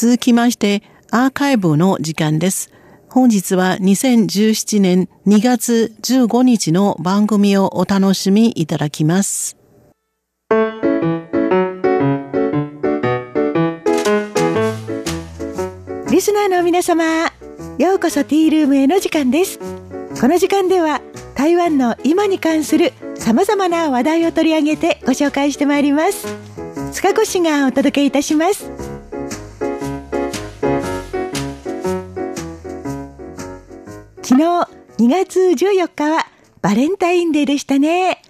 続きまして、アーカイブの時間です。本日は2017年2月15日の番組をお楽しみいただきます。リスナーの皆様、ようこそティールームへの時間です。この時間では台湾の今に関する様々な話題を取り上げてご紹介してまいります。塚越がお届けいたします。2月14日はバレンタインデーでしたね。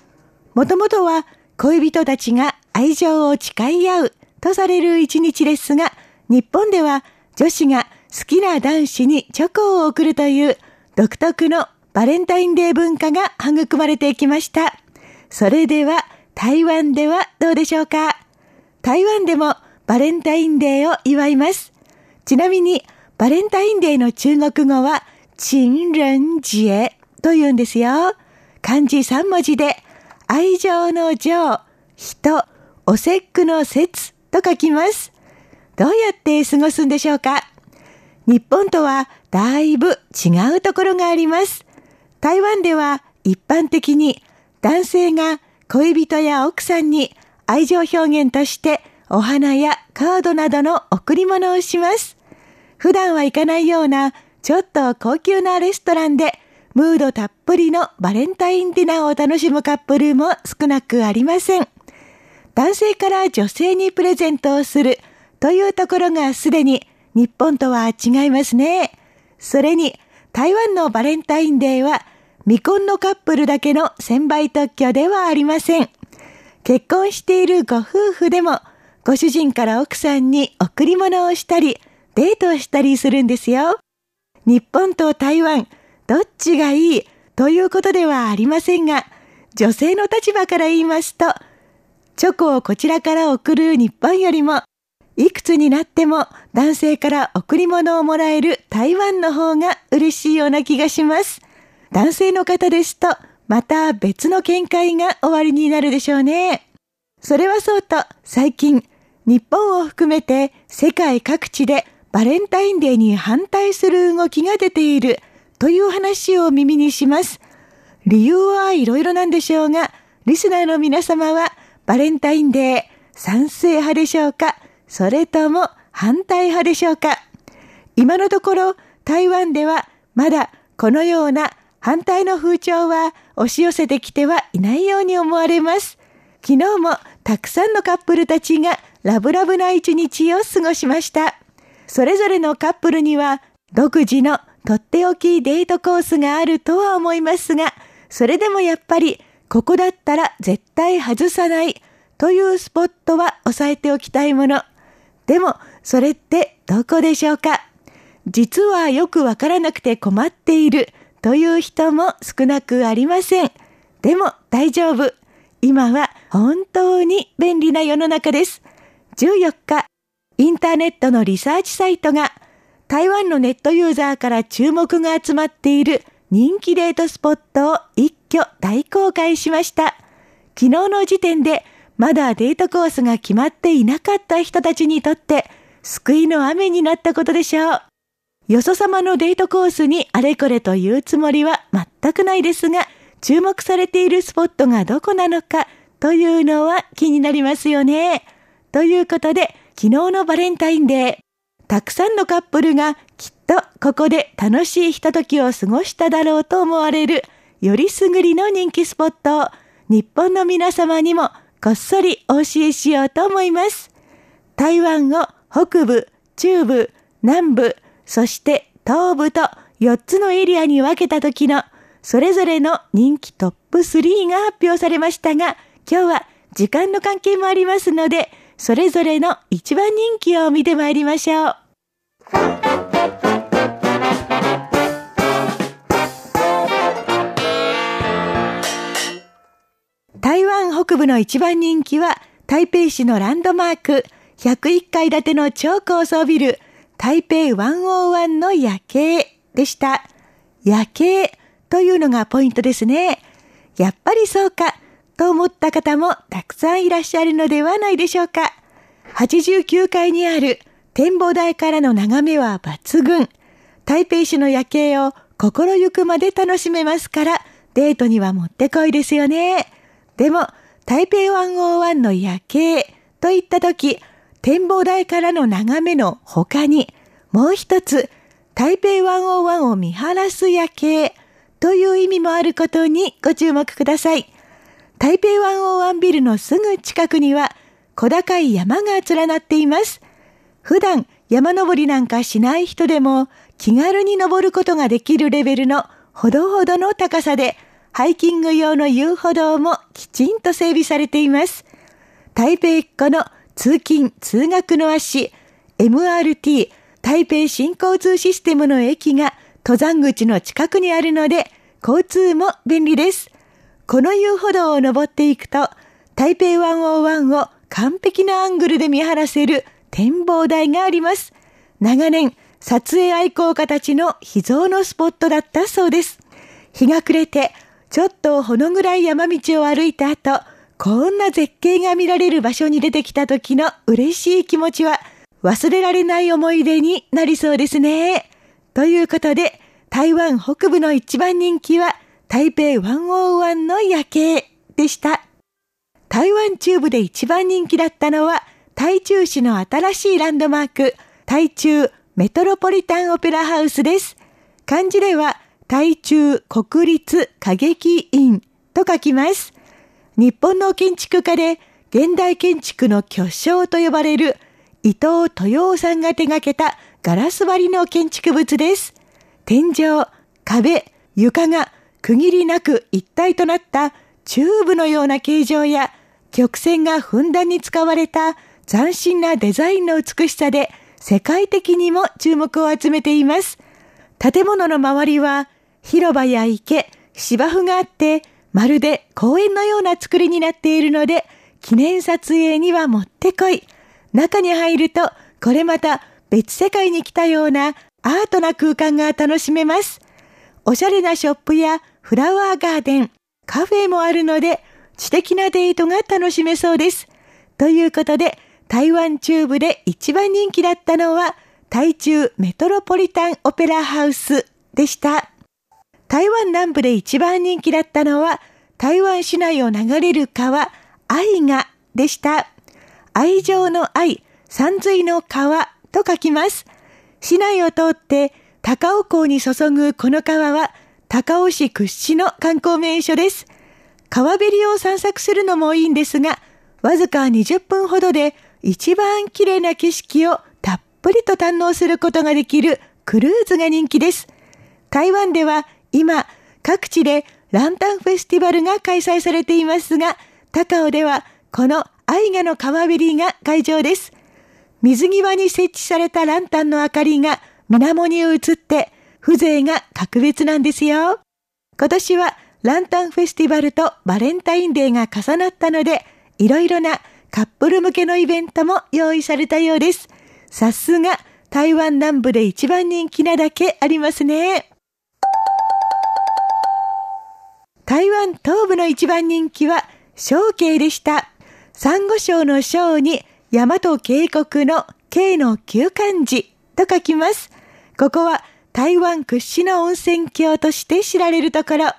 もともとは恋人たちが愛情を誓い合うとされる一日ですが、日本では女子が好きな男子にチョコを贈るという独特のバレンタインデー文化が育まれていきました。それでは台湾ではどうでしょうか？台湾でもバレンタインデーを祝います。ちなみにバレンタインデーの中国語は情人節と言うんですよ。漢字3文字で、愛情の情、人、お節句の節と書きます。どうやって過ごすんでしょうか？日本とはだいぶ違うところがあります。台湾では一般的に男性が恋人や奥さんに愛情表現としてお花やカードなどの贈り物をします。普段は行かないようなちょっと高級なレストランでムードたっぷりのバレンタインディナーを楽しむカップルも少なくありません。男性から女性にプレゼントをするというところがすでに日本とは違いますね。それに台湾のバレンタインデーは未婚のカップルだけの専売特許ではありません。結婚しているご夫婦でもご主人から奥さんに贈り物をしたりデートをしたりするんですよ。日本と台湾、どっちがいいということではありませんが、女性の立場から言いますと、チョコをこちらから送る日本よりも、いくつになっても男性から贈り物をもらえる台湾の方が嬉しいような気がします。男性の方ですと、また別の見解が終わりになるでしょうね。それはそうと、最近、日本を含めて世界各地でバレンタインデーに反対する動きが出ているという話を耳にします。理由はいろいろなんでしょうが、リスナーの皆様はバレンタインデー賛成派でしょうか？それとも反対派でしょうか？今のところ台湾ではまだこのような反対の風潮は押し寄せてきてはいないように思われます。昨日もたくさんのカップルたちがラブラブな一日を過ごしました。それぞれのカップルには独自のとっておきデートコースがあるとは思いますが、それでもやっぱりここだったら絶対外さないというスポットは押さえておきたいもの。でも、それってどこでしょうか？実はよくわからなくて困っているという人も少なくありません。でも大丈夫。今は本当に便利な世の中です。14日、インターネットのリサーチサイトが台湾のネットユーザーから注目が集まっている人気デートスポットを一挙大公開しました。昨日の時点でまだデートコースが決まっていなかった人たちにとって救いの雨になったことでしょう。よそ様のデートコースにあれこれというつもりは全くないですが、注目されているスポットがどこなのかというのは気になりますよね。ということで、昨日のバレンタインデー、たくさんのカップルがきっとここで楽しいひとときを過ごしただろうと思われる、よりすぐりの人気スポットを日本の皆様にもこっそりお教えしようと思います。台湾を北部、中部、南部、そして東部と4つのエリアに分けた時のそれぞれの人気トップ3が発表されましたが、今日は時間の関係もありますので、それぞれの一番人気を見てまいりましょう。台湾北部の一番人気は台北市のランドマーク101階建ての超高層ビル台北101の夜景でした。夜景というのがポイントですね。やっぱりそうかと思った方もたくさんいらっしゃるのではないでしょうか。89階にある展望台からの眺めは抜群。台北市の夜景を心ゆくまで楽しめますから、デートにはもってこいですよね。でも、台北101の夜景といった時、展望台からの眺めの他に、もう一つ、台北101を見晴らす夜景という意味もあることにご注目ください。台北101ビルのすぐ近くには小高い山が連なっています。普段山登りなんかしない人でも気軽に登ることができるレベルのほどほどの高さでハイキング用の遊歩道もきちんと整備されています。台北っ子の通勤通学の足 MRT 台北新交通システムの駅が登山口の近くにあるので交通も便利です。この遊歩道を登っていくと、台北101を完璧なアングルで見晴らせる展望台があります。長年、撮影愛好家たちの秘蔵のスポットだったそうです。日が暮れて、ちょっとほの暗い山道を歩いた後、こんな絶景が見られる場所に出てきた時の嬉しい気持ちは忘れられない思い出になりそうですね。ということで、台湾北部の一番人気は台北101の夜景でした。台湾中部で一番人気だったのは、台中市の新しいランドマーク、台中メトロポリタンオペラハウスです。漢字では、台中国立歌劇院と書きます。日本の建築家で、現代建築の巨匠と呼ばれる伊藤豊夫さんが手掛けたガラス張りの建築物です。天井、壁、床が区切りなく一体となったチューブのような形状や曲線がふんだんに使われた斬新なデザインの美しさで世界的にも注目を集めています。建物の周りは広場や池、芝生があってまるで公園のような作りになっているので記念撮影にはもってこい。中に入るとこれまた別世界に来たようなアートな空間が楽しめます。おしゃれなショップやフラワーガーデン、カフェもあるので、知的なデートが楽しめそうです。ということで、台湾中部で一番人気だったのは、台中メトロポリタンオペラハウスでした。台湾南部で一番人気だったのは、台湾市内を流れる川、愛がでした。愛情の愛、山水の川と書きます。市内を通って高尾港に注ぐこの川は高尾市屈指の観光名所です。川べりを散策するのもいいんですが、わずか20分ほどで一番綺麗な景色をたっぷりと堪能することができるクルーズが人気です。台湾では今各地でランタンフェスティバルが開催されていますが、高尾ではこの愛画の川べりが会場です。水際に設置されたランタンの明かりが水面に映って風情が格別なんですよ。今年はランタンフェスティバルとバレンタインデーが重なったので、いろいろなカップル向けのイベントも用意されたようです。さすが台湾南部で一番人気なだけありますね。台湾東部の一番人気は小慶でした。サンゴ礁の礁に大和渓谷の渓の旧漢字と書きます。ここは台湾屈指の温泉郷として知られるところ。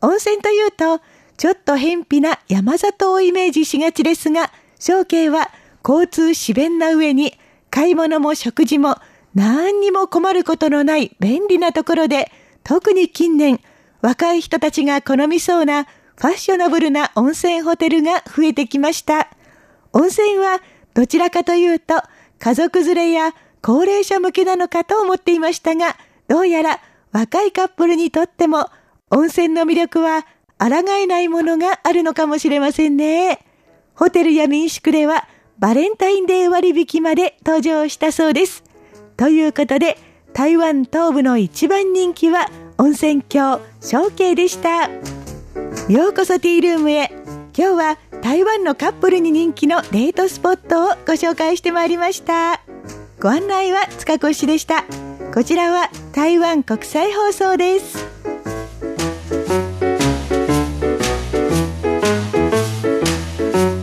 温泉というと、ちょっと偏僻な山里をイメージしがちですが、小慶は交通自便な上に、買い物も食事も何にも困ることのない便利なところで、特に近年、若い人たちが好みそうなファッショナブルな温泉ホテルが増えてきました。温泉はどちらかというと家族連れや高齢者向けなのかと思っていましたが、どうやら若いカップルにとっても温泉の魅力は抗えないものがあるのかもしれませんね。ホテルや民宿ではバレンタインデー割引まで登場したそうです。ということで、台湾東部の一番人気は温泉郷小慶でした。ようこそティールームへ。今日は台湾のカップルに人気のデートスポットをご紹介してまいりましたご案内は塚越でした。こちらは台湾国際放送です。